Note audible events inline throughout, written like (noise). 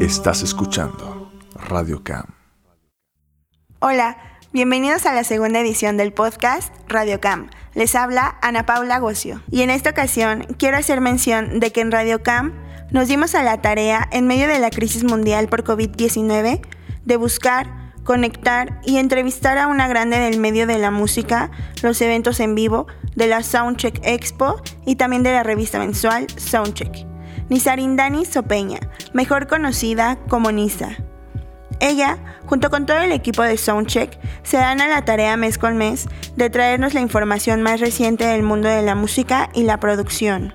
Estás escuchando Radio Cam. Hola, bienvenidos a la segunda edición del podcast Radio Cam. Les habla Ana Paula Gocio. Y en esta ocasión quiero hacer mención de que en Radio Cam nos dimos a la tarea, en medio de la crisis mundial por COVID-19, de buscar, conectar y entrevistar a una grande del medio de la música, los eventos en vivo, de la Soundcheck Expo y también de la revista mensual Soundcheck. Nisarindani Sopeña, mejor conocida como Nisa. Ella, junto con todo el equipo de Soundcheck, se dan a la tarea mes con mes de traernos la información más reciente del mundo de la música y la producción.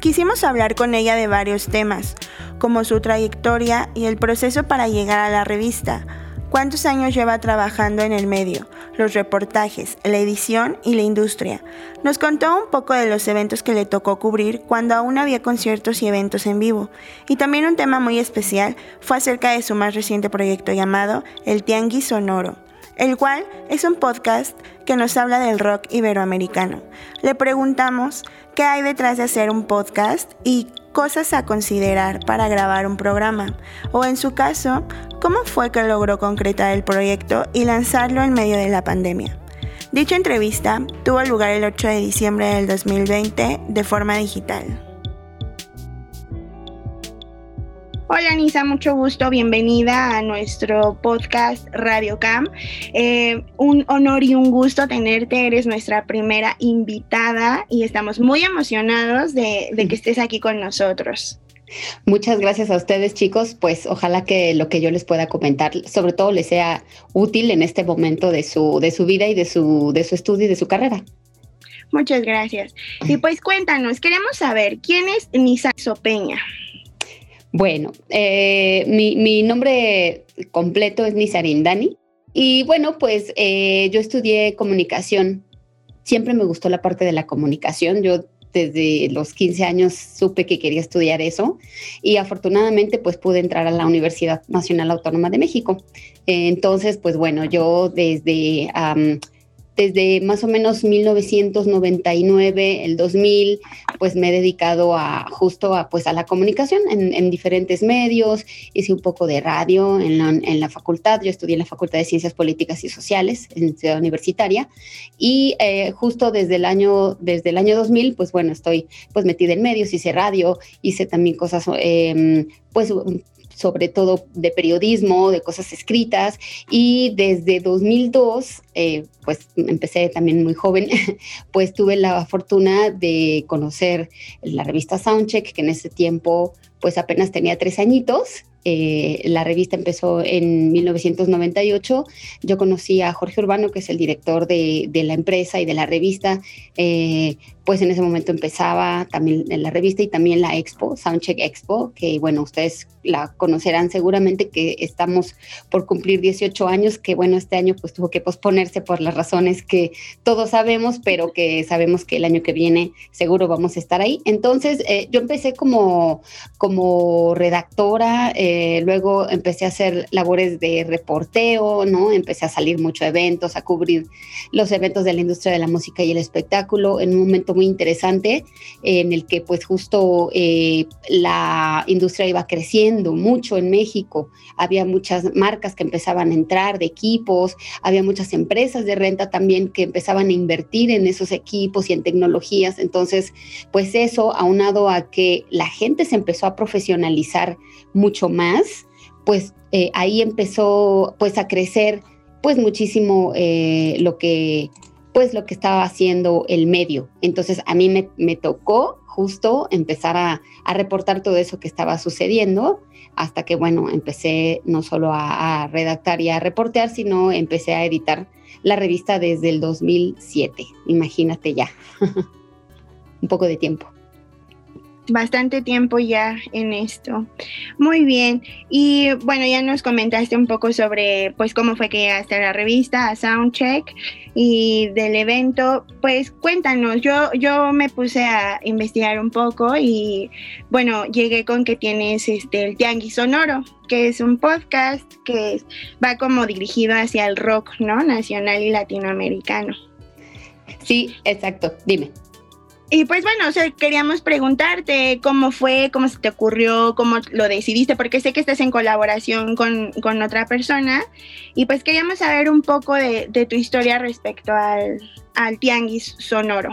Quisimos hablar con ella de varios temas, como su trayectoria y el proceso para llegar a la revista, cuántos años lleva trabajando en el medio, los reportajes, la edición y la industria. Nos contó un poco de los eventos que le tocó cubrir cuando aún había conciertos y eventos en vivo. Y también un tema muy especial fue acerca de su más reciente proyecto llamado El Tianguis Sonoro el cual es un podcast que nos habla del rock iberoamericano. Le preguntamos qué hay detrás de hacer un podcast y cosas a considerar para grabar un programa, o en su caso, cómo fue que logró concretar el proyecto y lanzarlo en medio de la pandemia. Dicha entrevista tuvo lugar el 8 de diciembre del 2020 de forma digital. Hola Nisa, mucho gusto, bienvenida a nuestro podcast Radio Cam. Eh, un honor y un gusto tenerte, eres nuestra primera invitada y estamos muy emocionados de, que estés aquí con nosotros. Muchas gracias a ustedes chicos, pues ojalá que lo que yo les pueda comentar sobre todo les sea útil en este momento de su, de su vida y de su, de su estudio y de su carrera. Muchas gracias. Y pues cuéntanos, queremos saber, ¿quién es Nisa Sopeña? Bueno, eh, mi, nombre completo es Nisarindani y bueno, pues eh, yo estudié comunicación. Siempre me gustó la parte de la comunicación. Yo desde los 15 años supe que quería estudiar eso y afortunadamente pues pude entrar a la Universidad Nacional Autónoma de México. entonces, pues bueno, yo desde desde más o menos 1999, el 2000, pues me he dedicado a justo a, pues a la comunicación en, diferentes medios, hice un poco de radio en la, en la, facultad, yo estudié en la Facultad de Ciencias Políticas y Sociales en Ciudad Universitaria. Y eh, justo desde el año, desde el año 2000, pues bueno, estoy pues metida en medios, hice radio, hice también cosas eh, pues sobre todo de periodismo, de cosas escritas, y desde 2002, eh, pues empecé también muy joven, (laughs) pues tuve la fortuna de conocer la revista Soundcheck, que en ese tiempo pues apenas tenía tres añitos, eh, la revista empezó en 1998. Yo conocí a Jorge Urbano, que es el director de, la empresa y de la revista. Eh, pues en ese momento empezaba también la revista y también la expo, Soundcheck Expo, que bueno, ustedes la conocerán seguramente que estamos por cumplir 18 años, que bueno, este año pues tuvo que posponerse por las razones que todos sabemos, pero que sabemos que el año que viene seguro vamos a estar ahí. Entonces eh, yo empecé como, como redactora, eh, luego empecé a hacer labores de reporteo, ¿no? Empecé a salir mucho eventos, a cubrir los eventos de la industria de la música y el espectáculo en un momento muy interesante en el que pues justo eh, la industria iba creciendo mucho en México. Había muchas marcas que empezaban a entrar de equipos, había muchas empresas de renta también que empezaban a invertir en esos equipos y en tecnologías. Entonces, pues eso, aunado a que la gente se empezó a profesionalizar mucho más, pues eh, ahí empezó pues a crecer pues muchísimo eh, lo que pues lo que estaba haciendo el medio. Entonces a mí me, tocó justo empezar a, reportar todo eso que estaba sucediendo hasta que, bueno, empecé no solo a, redactar y a reportear, sino empecé a editar la revista desde el 2007. Imagínate ya, (laughs) un poco de tiempo bastante tiempo ya en esto. Muy bien. Y bueno, ya nos comentaste un poco sobre pues cómo fue que llegaste a la revista, a Soundcheck y del evento. Pues cuéntanos, yo, yo me puse a investigar un poco y bueno, llegué con que tienes este el Tianguis Sonoro, que es un podcast que va como dirigido hacia el rock, ¿no? Nacional y latinoamericano. Sí, exacto. Dime. Y pues bueno, o sea, queríamos preguntarte cómo fue, cómo se te ocurrió, cómo lo decidiste, porque sé que estás en colaboración con, con otra persona. Y pues queríamos saber un poco de, tu historia respecto al, al tianguis sonoro.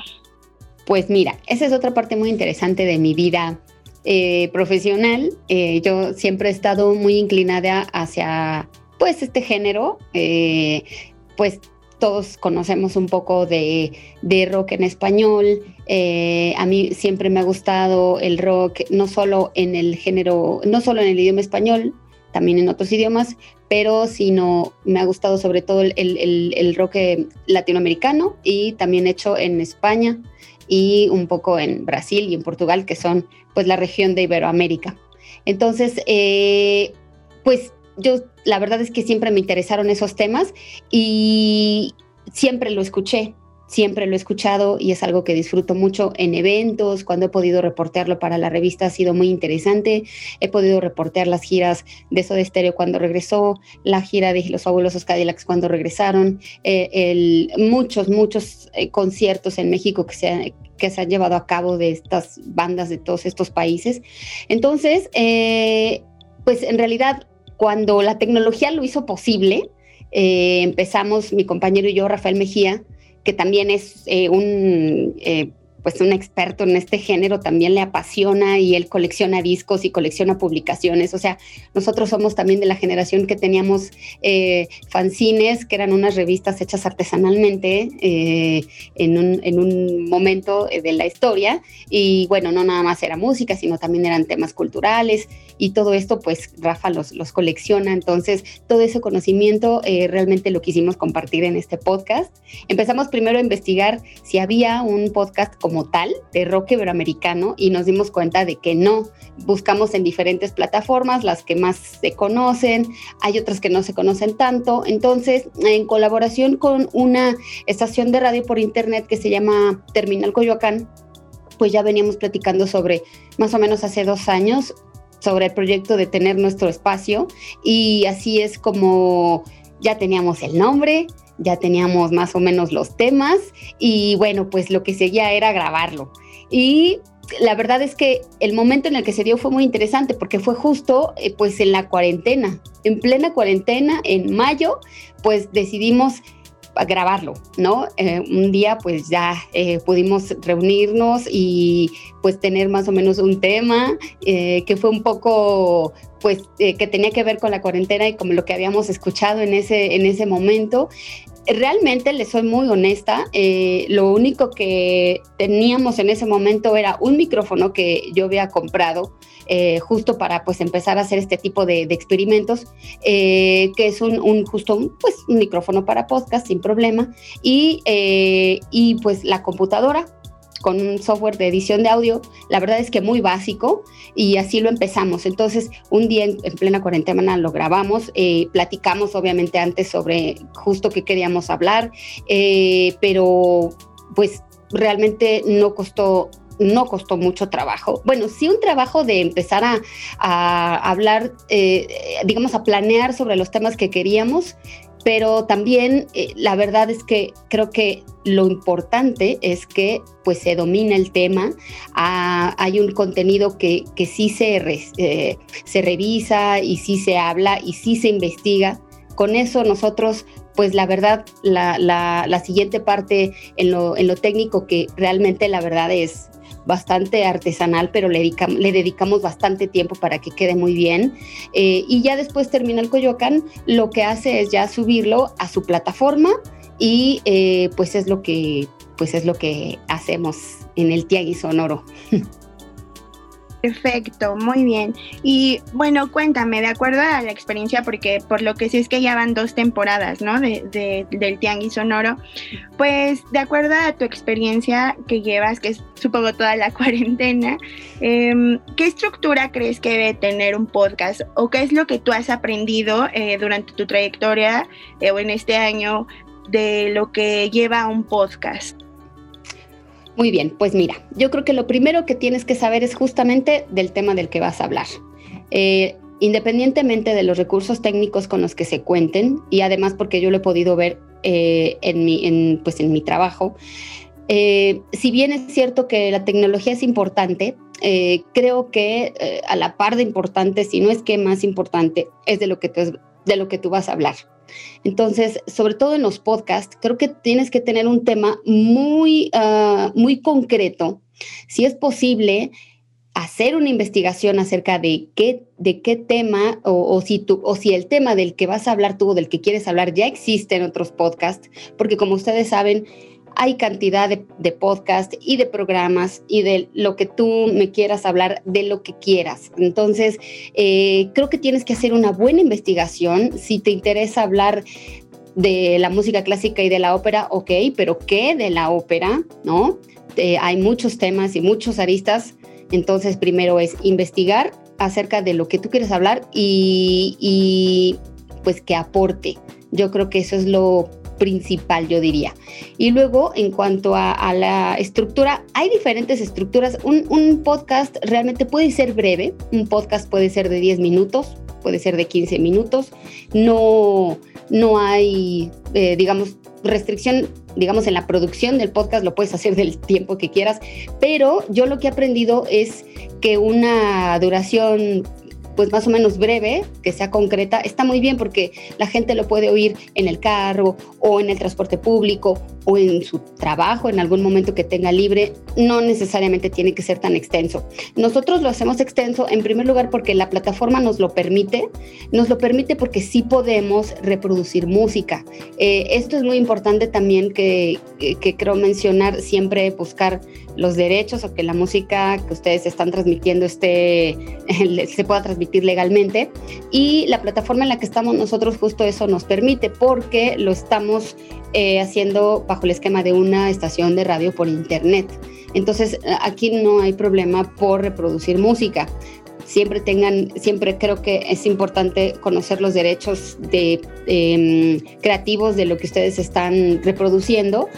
Pues mira, esa es otra parte muy interesante de mi vida eh, profesional. Eh, yo siempre he estado muy inclinada hacia pues este género. Eh, pues todos conocemos un poco de, rock en español. a mí siempre me ha gustado el rock, no solo en el género, no solo en el idioma español, también en otros idiomas, pero sino me ha gustado sobre todo el, rock latinoamericano y también hecho en España y un poco en Brasil y en Portugal, que son pues la región de Iberoamérica. Entonces, eh, pues yo la verdad es que siempre me interesaron esos temas y siempre lo escuché siempre lo he escuchado y es algo que disfruto mucho en eventos, cuando he podido reportearlo para la revista ha sido muy interesante, he podido reportear las giras de Soda Stereo cuando regresó, la gira de los fabulosos Cadillacs cuando regresaron, eh, muchos, muchos eh, conciertos en México que se, que se han llevado a cabo de estas bandas de todos estos países. Entonces, eh, pues en realidad cuando la tecnología lo hizo posible, empezamos mi compañero y yo, Rafael Mejía, que también es eh, un eh, pues un experto en este género, también le apasiona y él colecciona discos y colecciona publicaciones. O sea, nosotros somos también de la generación que teníamos eh, fanzines, que eran unas revistas hechas artesanalmente eh, en, un, en, un, momento eh, de la historia. Y bueno, no nada más era música, sino también eran temas culturales y todo esto, pues Rafa los, los colecciona. Entonces, todo ese conocimiento realmente lo quisimos compartir en este podcast. Empezamos primero a investigar si había un podcast como tal de rock iberoamericano y nos dimos cuenta de que no. Buscamos en diferentes plataformas, las que más se conocen, hay otras que no se conocen tanto. Entonces, en colaboración con una estación de radio por internet que se llama Terminal Coyoacán, pues ya veníamos platicando sobre más o menos hace dos años sobre el proyecto de tener nuestro espacio y así es como ya teníamos el nombre, ya teníamos más o menos los temas y bueno, pues lo que seguía era grabarlo. Y la verdad es que el momento en el que se dio fue muy interesante porque fue justo eh, pues en la cuarentena, en plena cuarentena, en mayo, pues decidimos grabarlo, ¿no? Eh, un día pues ya eh, pudimos reunirnos y pues tener más o menos un tema que fue un poco pues que tenía que ver con la cuarentena y como lo que habíamos escuchado en ese, en ese momento realmente le soy muy honesta, eh, lo único que teníamos en ese momento era un micrófono que yo había comprado eh, justo para pues empezar a hacer este tipo de, experimentos, eh, que es un, justo pues, un micrófono para podcast sin problema y, y pues la computadora con un software de edición de audio, la verdad es que muy básico y así lo empezamos. Entonces, un día en, plena cuarentena lo grabamos, eh, platicamos obviamente antes sobre justo qué queríamos hablar, eh, pero pues realmente no costó no costó mucho trabajo. Bueno, sí un trabajo de empezar a, hablar, eh, digamos, a planear sobre los temas que queríamos, pero también eh, la verdad es que creo que lo importante es que pues se domina el tema, ah, hay un contenido que, que sí se, eh, se revisa y sí se habla y sí se investiga. Con eso nosotros pues la verdad, la, la, la siguiente parte en lo, en lo técnico que realmente la verdad es bastante artesanal, pero le, dedicamos, bastante tiempo para que quede muy bien. Eh, y ya después termina el Coyoacán, lo que hace es ya subirlo a su plataforma y eh, pues es lo que pues es lo que hacemos en el Tiagui Sonoro. (laughs) Perfecto, muy bien. Y bueno, cuéntame, de acuerdo a la experiencia, porque por lo que sí es que ya van dos temporadas, ¿no? De, del Tianguis Sonoro, pues de acuerdo a tu experiencia que llevas, que es supongo toda la (laughs) cuarentena, em, ¿qué estructura crees que debe tener un podcast? ¿O qué es lo que tú has aprendido eh, durante tu trayectoria eh, o en este año de lo que lleva un podcast? Muy bien, pues mira, yo creo que lo primero que tienes que saber es justamente del tema del que vas a hablar. Eh, independientemente de los recursos técnicos con los que se cuenten, y además porque yo lo he podido ver eh, en, mi, pues en mi trabajo, eh, si bien es cierto que la tecnología es importante, creo que a la par de importante, si no es que más importante, es de lo que, de lo que tú vas a hablar. Entonces, sobre todo en los podcasts, creo que tienes que tener un tema muy, ah, muy concreto. Si es posible, hacer una investigación acerca de qué, de qué tema o, si tú, o si el tema del que vas a hablar tú o del que quieres hablar ya existe en otros podcasts, porque como ustedes saben, hay cantidad de, de podcasts y de programas y de lo que tú me quieras hablar, de lo que quieras. Entonces, eh, creo que tienes que hacer una buena investigación. Si te interesa hablar de la música clásica y de la ópera, ok, pero ¿qué de la ópera? ¿No? Eh, hay muchos temas y muchos aristas. Entonces, primero es investigar acerca de lo que tú quieres hablar y, y pues que aporte. Yo creo que eso es lo principal, yo diría. Y luego, en cuanto a, la estructura, hay diferentes estructuras. Un, podcast realmente puede ser breve, un podcast puede ser de 10 minutos, puede ser de 15 minutos. No, no hay, eh, digamos, restricción, digamos, en la producción del podcast, lo puedes hacer (laughs) del tiempo que quieras, pero yo lo que he aprendido es que una duración pues más o menos breve, que sea concreta, está muy bien porque la gente lo puede oír en el carro o en el transporte público o en su trabajo en algún momento que tenga libre, no necesariamente tiene que ser tan extenso. Nosotros lo hacemos extenso en primer lugar porque la plataforma nos lo permite, nos lo permite porque sí podemos reproducir música. Eh, esto es muy importante también que, que creo mencionar, siempre buscar los derechos o que la música que ustedes están transmitiendo esté, se pueda transmitir legalmente. Y la plataforma en la que estamos nosotros justo eso nos permite porque lo estamos eh, haciendo bajo el esquema de una estación de radio por internet. Entonces aquí no hay problema por reproducir música siempre tengan, siempre creo que es importante conocer los derechos de, em, creativos de lo que ustedes están reproduciendo,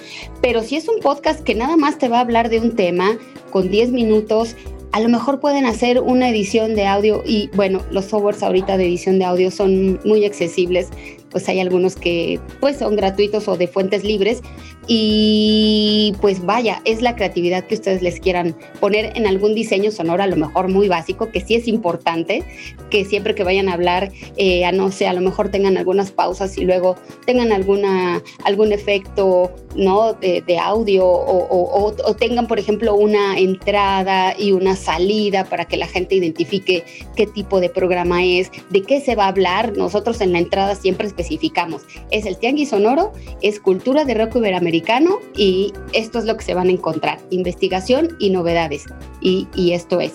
pero si es un podcast que nada más te va a hablar de un tema con 10 minutos, a lo mejor pueden hacer una edición de audio y bueno, los softwares ahorita de edición de audio son muy accesibles pues hay algunos que pues son gratuitos o de fuentes libres y pues vaya, es la creatividad que ustedes les quieran poner en algún diseño sonoro, a lo mejor muy básico, que sí es importante, que siempre que vayan a hablar, eh, a no sé, a lo mejor tengan algunas pausas y luego tengan alguna, algún efecto, ¿no? De, audio o, o, tengan, por ejemplo, una entrada y una salida para que la gente identifique qué tipo de programa es, de qué se va a hablar. Nosotros en la entrada siempre especificamos, es el tianguis sonoro, es cultura de rock iberoamericano y esto es lo que se van a encontrar, investigación y novedades. Y, esto es.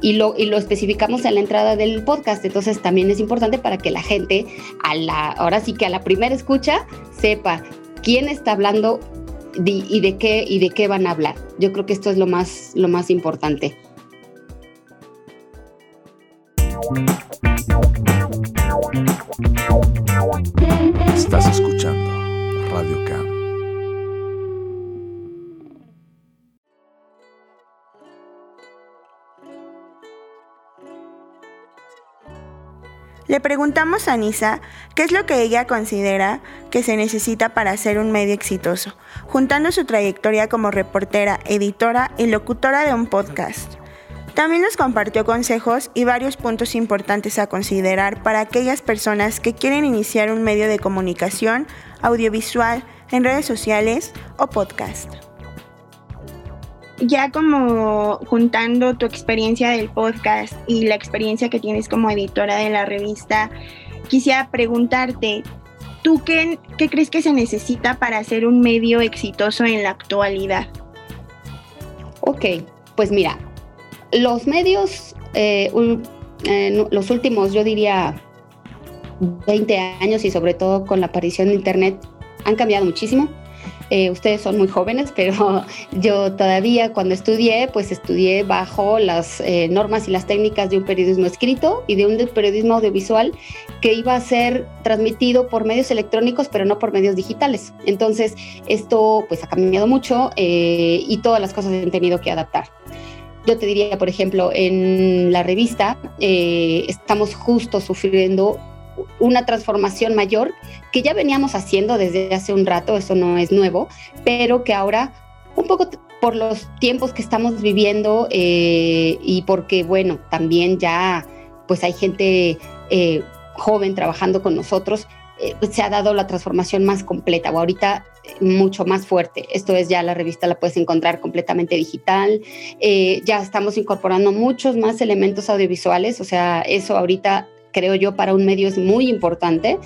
Y lo, y lo especificamos en la entrada del podcast, entonces también es importante para que la gente, a la, ahora sí que a la primera escucha, sepa quién está hablando y de qué y de qué van a hablar. Yo creo que esto es lo más, lo más importante. Estás escuchando Radio Cam. Le preguntamos a Nisa qué es lo que ella considera que se necesita para ser un medio exitoso, juntando su trayectoria como reportera, editora y locutora de un podcast. También nos compartió consejos y varios puntos importantes a considerar para aquellas personas que quieren iniciar un medio de comunicación audiovisual en redes sociales o podcast. Ya como juntando tu experiencia del podcast y la experiencia que tienes como editora de la revista, quisiera preguntarte, ¿tú qué, qué crees que se necesita para hacer un medio exitoso en la actualidad? Ok, pues mira, los medios, eh, eh, los últimos, yo diría, 20 años y sobre todo con la aparición de Internet, han cambiado muchísimo. Eh, ustedes son muy jóvenes, (laughs) pero yo todavía cuando estudié, pues estudié bajo las normas y las técnicas de un periodismo escrito y de un periodismo audiovisual que iba a ser transmitido por medios electrónicos, pero no por medios digitales. Entonces, esto pues ha cambiado mucho y todas las cosas han tenido que adaptar. Yo te diría, por ejemplo, en la revista eh, estamos justo sufriendo una transformación mayor que ya veníamos haciendo desde hace un rato, eso no es nuevo, pero que ahora un poco por los tiempos que estamos viviendo eh, y porque, bueno, también ya pues hay gente eh, joven trabajando con nosotros, eh, pues se ha dado la transformación más completa o ahorita mucho más fuerte. Esto es ya la revista la puedes encontrar completamente digital. ya estamos incorporando muchos más elementos audiovisuales, o sea, eso ahorita creo yo para un medio es muy importante.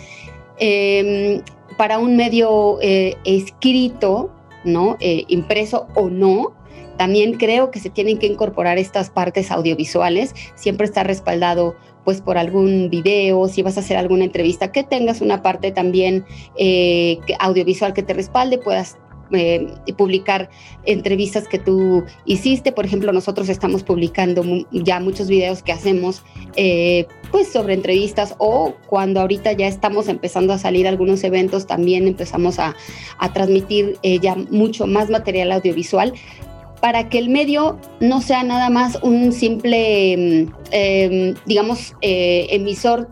Em, para un medio escrito, ¿no? Eh, impreso o no, también creo que se tienen que incorporar estas partes audiovisuales. Siempre está respaldado pues por algún video, si vas a hacer alguna entrevista, que tengas una parte también eh, audiovisual que te respalde, puedas eh, publicar entrevistas que tú hiciste. Por ejemplo, nosotros estamos publicando ya muchos videos que hacemos eh, pues sobre entrevistas o cuando ahorita ya estamos empezando a salir algunos eventos, también empezamos a, transmitir eh, ya mucho más material audiovisual para que el medio no sea nada más un simple, mm, em, digamos, emisor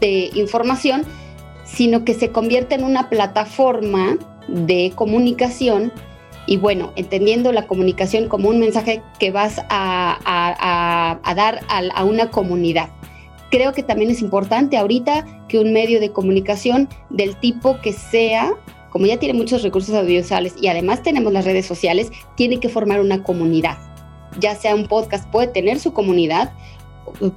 de información, sino que se convierta en una plataforma de comunicación y bueno, entendiendo la comunicación como un mensaje que vas a, dar a, una comunidad. Creo que también es importante ahorita que un medio de comunicación del tipo que sea, como ya tiene muchos recursos audiovisuales y además tenemos las redes sociales, tiene que formar una comunidad. Ya sea un podcast puede tener su comunidad,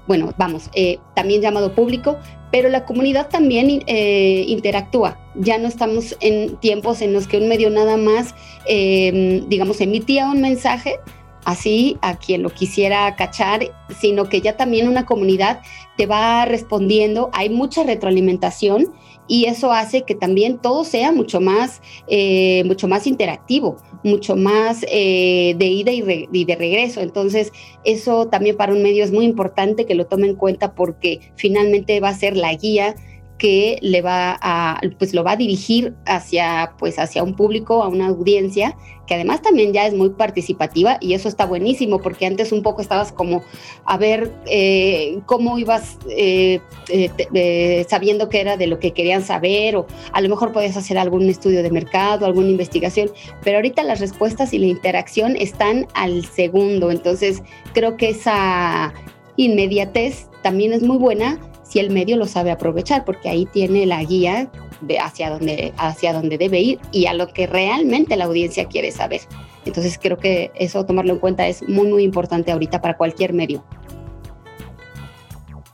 bueno, vamos, eh, también llamado público, pero la comunidad también eh, interactúa. Ya no estamos en tiempos en los que un medio nada más, em, digamos, emitía un mensaje así a quien lo quisiera cachar, sino que ya también una comunidad te va respondiendo, hay mucha retroalimentación y eso hace que también todo sea mucho más, eh, mucho más interactivo, mucho más eh, de ida y, de regreso. Entonces, eso también para un medio es muy importante que lo tome en cuenta porque finalmente va a ser la guía que le va a, pues lo va a dirigir hacia, pues hacia un público, a una audiencia, que además también ya es muy participativa y eso está buenísimo, porque antes un poco estabas como a ver eh, cómo ibas eh, eh, sabiendo que era de lo que querían saber, o a lo mejor podías hacer algún estudio de mercado, alguna investigación, pero ahorita las respuestas y la interacción están al segundo, entonces creo que esa inmediatez también es muy buena si el medio lo sabe aprovechar, porque ahí tiene la guía de hacia dónde, hacia dónde debe ir y a lo que realmente la audiencia quiere saber. Entonces creo que eso tomarlo en cuenta es muy, muy importante ahorita para cualquier medio.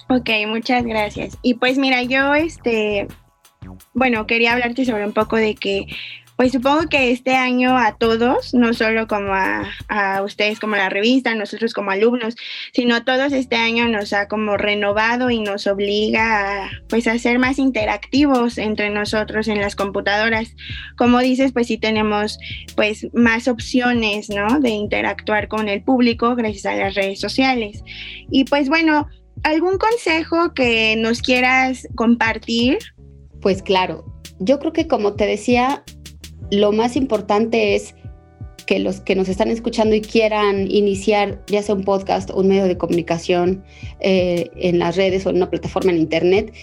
Ok, muchas gracias. Y pues mira, yo este, bueno, quería hablarte sobre un poco de que pues supongo que este año a todos, no solo como a, ustedes como la revista, nosotros como alumnos, sino a todos este año nos ha como renovado y nos obliga a, pues a ser más interactivos entre nosotros en las computadoras. Como dices, pues sí tenemos pues más opciones, ¿no? De interactuar con el público gracias a las redes sociales. Y pues bueno, ¿algún consejo que nos quieras compartir? Pues claro, yo creo que como te decía, lo más importante es que los que nos están escuchando y quieran iniciar ya sea un podcast un medio de comunicación eh, en las redes o en una plataforma en internet,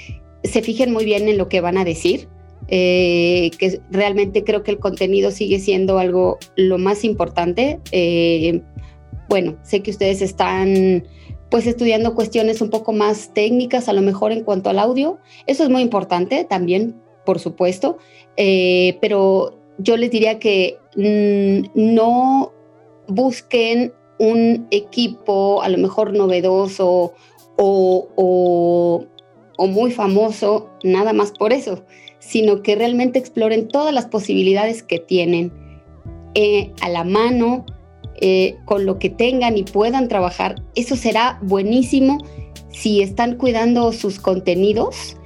se fijen muy bien en lo que van a decir, eh, que realmente creo que el contenido sigue siendo algo lo más importante. Eh, bueno, sé que ustedes están pues estudiando cuestiones un poco más técnicas, a lo mejor en cuanto al audio. Eso es muy importante también, por supuesto, pero yo les diría que mm, no busquen un equipo a lo mejor novedoso o, muy famoso, nada más por eso, sino que realmente exploren todas las posibilidades que tienen eh, a la mano, eh, con lo que tengan y puedan trabajar. Eso será buenísimo si están cuidando sus contenidos,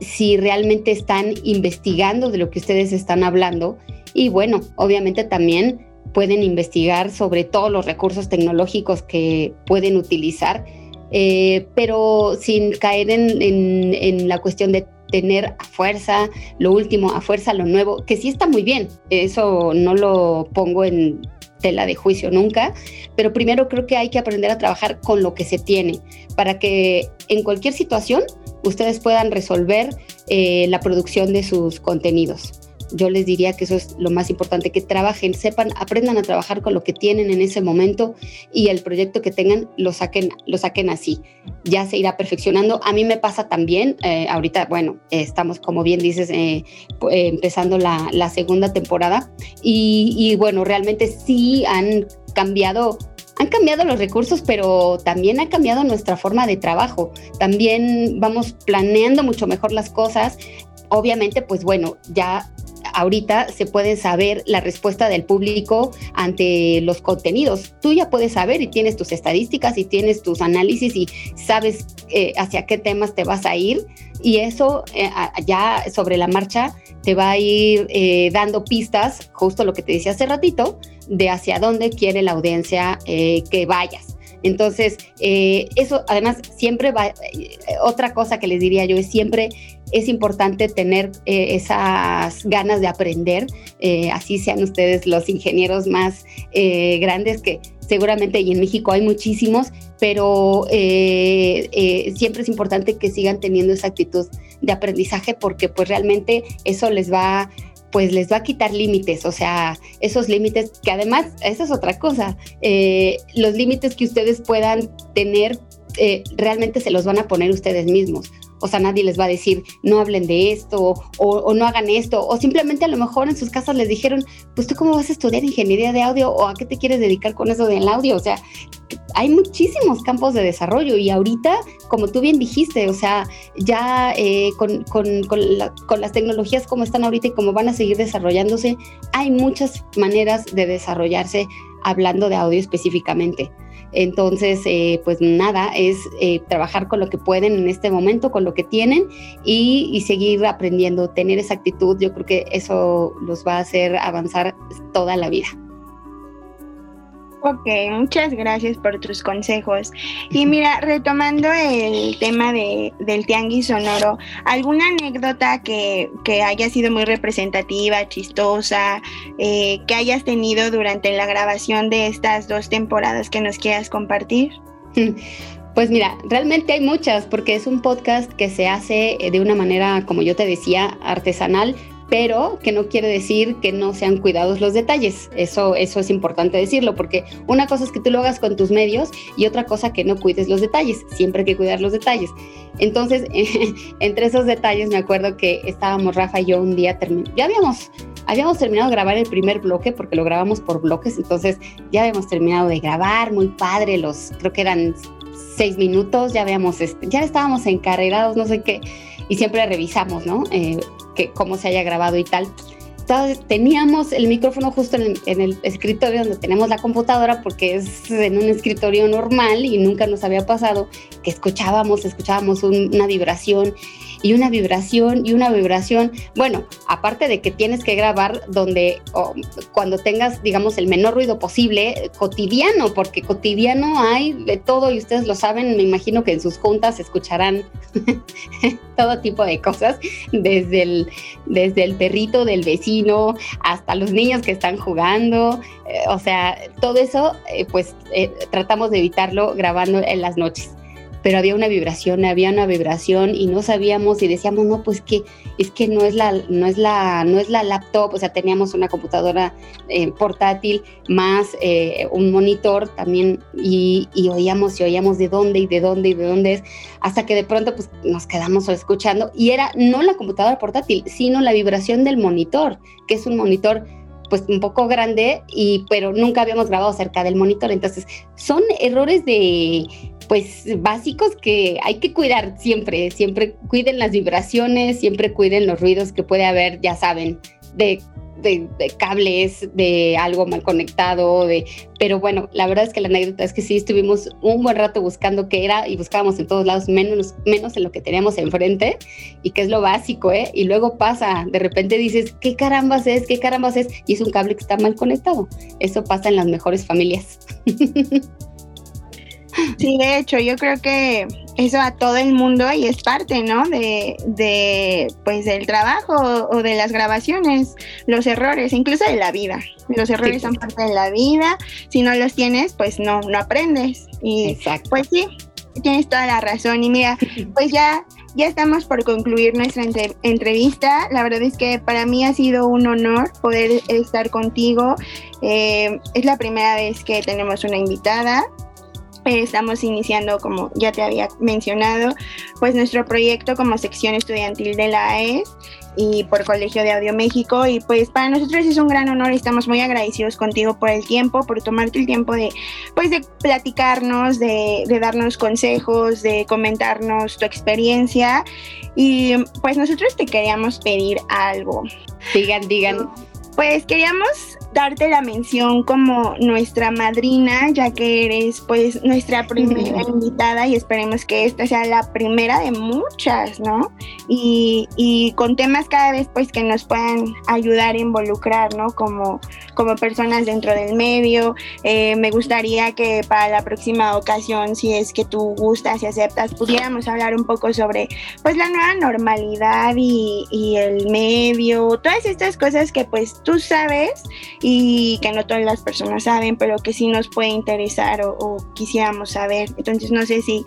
si realmente están investigando de lo que ustedes están hablando. Y bueno, obviamente también pueden investigar sobre todos los recursos tecnológicos que pueden utilizar, eh, pero sin caer en, la cuestión de tener a fuerza lo último, a fuerza lo nuevo, que sí está muy bien, eso no lo pongo en tela de juicio nunca, pero primero creo que hay que aprender a trabajar con lo que se tiene para que en cualquier situación ustedes puedan resolver eh, la producción de sus contenidos Yo les diría que eso es lo más importante, que trabajen, sepan, aprendan a trabajar con lo que tienen en ese momento y el proyecto que tengan lo saquen, lo saquen así. Ya se irá perfeccionando. A mí me pasa también, eh, ahorita, bueno, estamos, como bien dices, eh, eh, empezando la, segunda temporada y bueno, realmente sí han cambiado han cambiado los recursos, pero también ha cambiado nuestra forma de trabajo. También vamos planeando mucho mejor las cosas. Obviamente, pues bueno, ya ahorita se puede saber la respuesta del público ante los contenidos. Tú ya puedes saber y tienes tus estadísticas y tienes tus análisis y sabes eh, hacia qué temas te vas a ir. Y eso eh, ya sobre la marcha te va a ir eh, dando pistas, justo lo que te decía hace ratito, de hacia dónde quiere la audiencia que vayas. Entonces, eso además siempre va, otra cosa que les diría yo es siempre es importante tener eh, esas ganas de aprender, eh, así sean ustedes los ingenieros más eh, grandes que seguramente y en México hay muchísimos, pero siempre es importante que sigan teniendo esa actitud de aprendizaje porque pues realmente eso les va pues les va a quitar límites, o sea, esos límites que además, esa es otra cosa, los límites que ustedes puedan tener realmente se los van a poner ustedes mismos. O sea, nadie les va a decir, no hablen de esto o, no hagan esto. O simplemente a lo mejor en sus casas les dijeron, pues tú cómo vas a estudiar ingeniería de audio o a qué te quieres dedicar con eso del audio. O sea, hay muchísimos campos de desarrollo y ahorita, como tú bien dijiste, o sea, ya eh, con, con, con las tecnologías como están ahorita y como van a seguir desarrollándose, hay muchas maneras de desarrollarse hablando de audio específicamente. Entonces, eh, pues nada, es eh, trabajar con lo que pueden en este momento, con lo que tienen y, y, seguir aprendiendo, tener esa actitud. Yo creo que eso los va a hacer avanzar toda la vida. Ok, muchas gracias por tus consejos. Y mira, (laughs) retomando el tema de, del tianguis sonoro, ¿alguna anécdota que, haya sido muy representativa, chistosa, eh, que hayas tenido durante la grabación de estas dos temporadas que nos quieras compartir? (laughs) Pues mira, realmente hay muchas porque es un podcast que se hace de una manera, como yo te decía, artesanal, pero que no quiere decir que no sean cuidados los detalles. Eso, eso es importante decirlo, porque una cosa es que tú lo hagas con tus medios y otra cosa que no cuides los detalles. Siempre hay que cuidar los detalles. Entonces, (laughs) entre esos detalles me acuerdo que estábamos Rafa y yo un día, ya habíamos, habíamos terminado de grabar el primer bloque porque lo grabamos por bloques, entonces ya habíamos terminado de grabar, muy padre, los, creo que eran seis minutos, ya habíamos, este, ya estábamos encarrerados, no sé qué, y siempre revisamos, ¿no? Eh, que cómo se haya grabado y tal. Entonces, teníamos el micrófono justo en el, escritorio donde tenemos la computadora porque es en un escritorio normal y nunca nos había pasado que escuchábamos, escuchábamos una vibración y una vibración y una vibración. Bueno, aparte de que tienes que grabar donde cuando tengas, digamos, el menor ruido posible, cotidiano, porque cotidiano hay de todo y ustedes lo saben, me imagino que en sus juntas escucharán (laughs) todo tipo de cosas, desde el, desde el perrito del vecino hasta los niños que están jugando, eh, o sea, todo eso, eh, pues eh, tratamos de evitarlo grabando en las noches pero había una vibración, había una vibración y no sabíamos y decíamos, no, pues que es que no es la, no es la, no es la laptop, o sea, teníamos una computadora eh, portátil más eh, un monitor también y, oíamos y oíamos de dónde y de dónde y de dónde es, hasta que de pronto pues nos quedamos escuchando y era no la computadora portátil, sino la vibración del monitor, que es un monitor pues un poco grande y pero nunca habíamos grabado cerca del monitor. Entonces son errores de pues básicos que hay que cuidar siempre, siempre cuiden las vibraciones, siempre cuiden los ruidos que puede haber, ya saben, de, cables, de algo mal conectado, de, pero bueno, la verdad es que la anécdota es que sí estuvimos un buen rato buscando qué era y buscábamos en todos lados menos, menos en lo que teníamos enfrente y que es lo básico, ¿eh? Y luego pasa, de repente dices, ¿qué carambas es? ¿Qué carambas es? Y es un cable que está mal conectado. Eso pasa en las mejores familias. (laughs) Sí, de hecho, yo creo que eso a todo el mundo y es parte, ¿no? De, de, pues, del trabajo o de las grabaciones, los errores, incluso de la vida. Los errores son parte de la vida. Si no los tienes, pues no, no aprendes. Y Exacto. pues sí, tienes toda la razón. Y mira, (laughs) pues ya ya estamos por concluir nuestra entrevista. La verdad es que para mí ha sido un honor poder estar contigo. Eh, es la primera vez que tenemos una invitada. Estamos iniciando, como ya te había mencionado, pues nuestro proyecto como sección estudiantil de la AES y por Colegio de Audio México. Y pues para nosotros es un gran honor y estamos muy agradecidos contigo por el tiempo, por tomarte el tiempo de, pues, de platicarnos, de, de darnos consejos, de comentarnos tu experiencia. Y pues nosotros te queríamos pedir algo. Digan, digan. Pues queríamos darte la mención como nuestra madrina, ya que eres pues nuestra primera invitada y esperemos que esta sea la primera de muchas, ¿no? Y, y, con temas cada vez pues que nos puedan ayudar a involucrar, ¿no? Como, como personas dentro del medio. Eh, me gustaría que para la próxima ocasión, si es que tú gustas y aceptas, pudiéramos hablar un poco sobre pues la nueva normalidad y, y el medio, todas estas cosas que pues tú sabes y que no todas las personas saben, pero que sí nos puede interesar o, quisiéramos saber. Entonces no sé si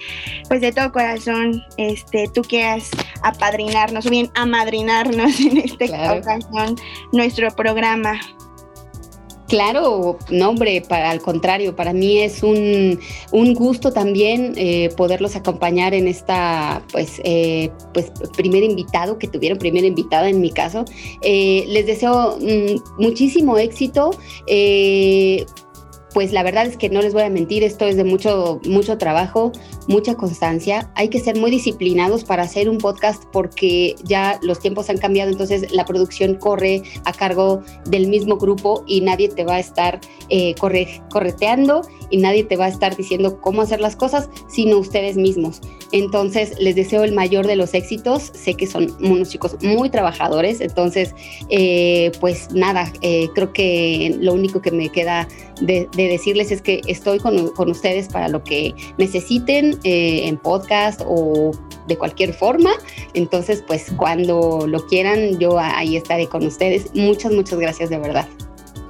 pues de todo corazón este, tú quieras apadrinarnos o bien amadrinarnos (laughs) en esta ocasión nuestro programa. Claro, no, hombre, para, al contrario, para mí es un, un gusto también eh, poderlos acompañar en esta, pues, eh, pues, primer invitado que tuvieron, primera invitada en mi caso. Eh, les deseo mm, muchísimo éxito pues la verdad es que no les voy a mentir, esto es de mucho, mucho trabajo, mucha constancia. Hay que ser muy disciplinados para hacer un podcast porque ya los tiempos han cambiado, entonces la producción corre a cargo del mismo grupo y nadie te va a estar eh, correteando y nadie te va a estar diciendo cómo hacer las cosas, sino ustedes mismos. Entonces les deseo el mayor de los éxitos. Sé que son unos chicos muy trabajadores, entonces eh, pues nada, eh, creo que lo único que me queda de, decirles es que estoy con, con, ustedes para lo que necesiten eh, en podcast o de cualquier forma. Entonces, pues cuando lo quieran, yo ahí estaré con ustedes. Muchas, muchas gracias de verdad.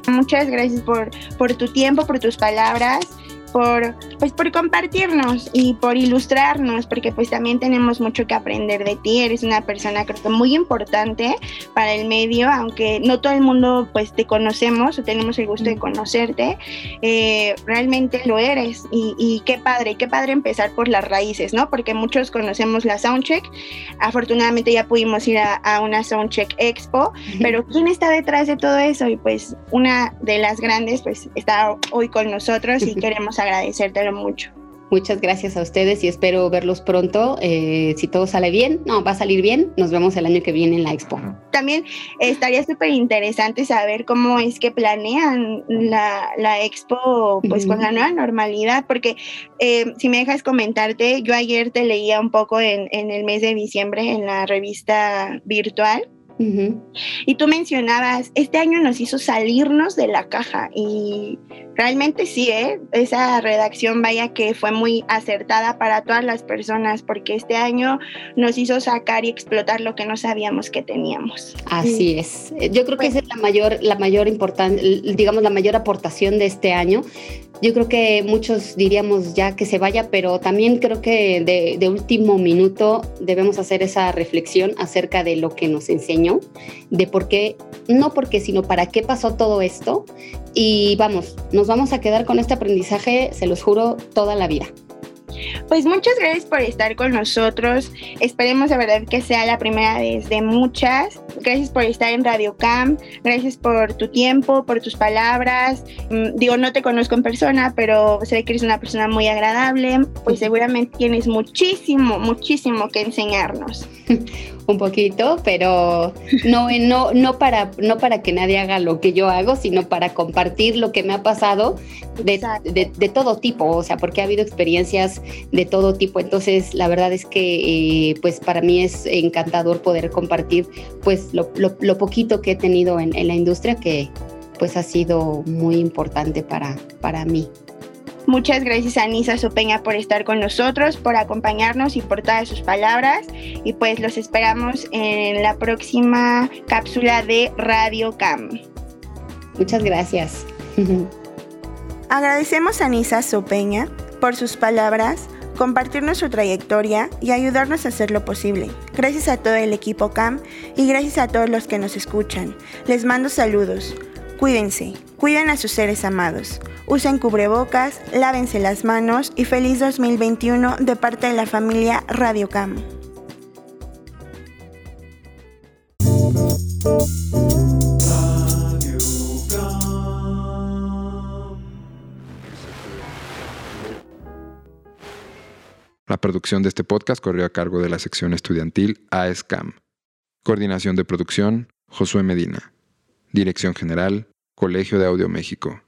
Muchas gracias por, por tu tiempo, por tus palabras por, pues por compartirnos y por ilustrarnos, porque pues también tenemos mucho que aprender de ti. Eres una persona creo que muy importante para el medio, aunque no todo el mundo pues te conocemos o tenemos el gusto de conocerte, eh, realmente lo eres y, y, qué padre, qué padre empezar por las raíces, ¿no? Porque muchos conocemos la Soundcheck, afortunadamente ya pudimos ir a, a una Soundcheck Expo, pero ¿quién está detrás de todo eso? Y pues una de las grandes pues está hoy con nosotros y (laughs) queremos agradecértelo mucho. Muchas gracias a ustedes y espero verlos pronto. Eh, si todo sale bien, no, va a salir bien. Nos vemos el año que viene en la expo. También estaría súper interesante saber cómo es que planean la, la expo pues con la nueva normalidad, porque eh, si me dejas comentarte, yo ayer te leía un poco en, en el mes de diciembre en la revista virtual y tú mencionabas, este año nos hizo salirnos de la caja y realmente sí, ¿eh? esa redacción vaya que fue muy acertada para todas las personas porque este año nos hizo sacar y explotar lo que no sabíamos que teníamos. Así es. Yo creo que esa es la mayor, la mayor importancia, digamos, la mayor aportación de este año. Yo creo que muchos diríamos ya que se vaya, pero también creo que de, de último minuto debemos hacer esa reflexión acerca de lo que nos enseñó de por qué, no porque, sino para qué pasó todo esto. Y vamos, nos vamos a quedar con este aprendizaje, se los juro, toda la vida. Pues muchas gracias por estar con nosotros. Esperemos de verdad que sea la primera vez de muchas. Gracias por estar en Radio Cam. Gracias por tu tiempo, por tus palabras. Mm, digo, no te conozco en persona, pero sé que eres una persona muy agradable. Pues seguramente tienes muchísimo, muchísimo que enseñarnos. (laughs) un poquito, pero no, no, no, para, no para que nadie haga lo que yo hago, sino para compartir lo que me ha pasado de, de, todo tipo, o sea, porque ha habido experiencias de todo tipo. Entonces, la verdad es que, eh, pues, para mí es encantador poder compartir, pues, lo, lo, poquito que he tenido en, en, la industria que, pues, ha sido muy importante para, para mí. Muchas gracias a Nisa Sopeña por estar con nosotros, por acompañarnos y por todas sus palabras. Y pues los esperamos en la próxima cápsula de Radio Cam. Muchas gracias. (laughs) Agradecemos a Nisa Sopeña por sus palabras compartirnos su trayectoria y ayudarnos a hacerlo posible. Gracias a todo el equipo CAM y gracias a todos los que nos escuchan. Les mando saludos. Cuídense, cuiden a sus seres amados. Usen cubrebocas, lávense las manos y feliz 2021 de parte de la familia Radio Cam. La producción de este podcast corrió a cargo de la sección estudiantil AESCAM. Coordinación de producción, Josué Medina. Dirección General, Colegio de Audio México.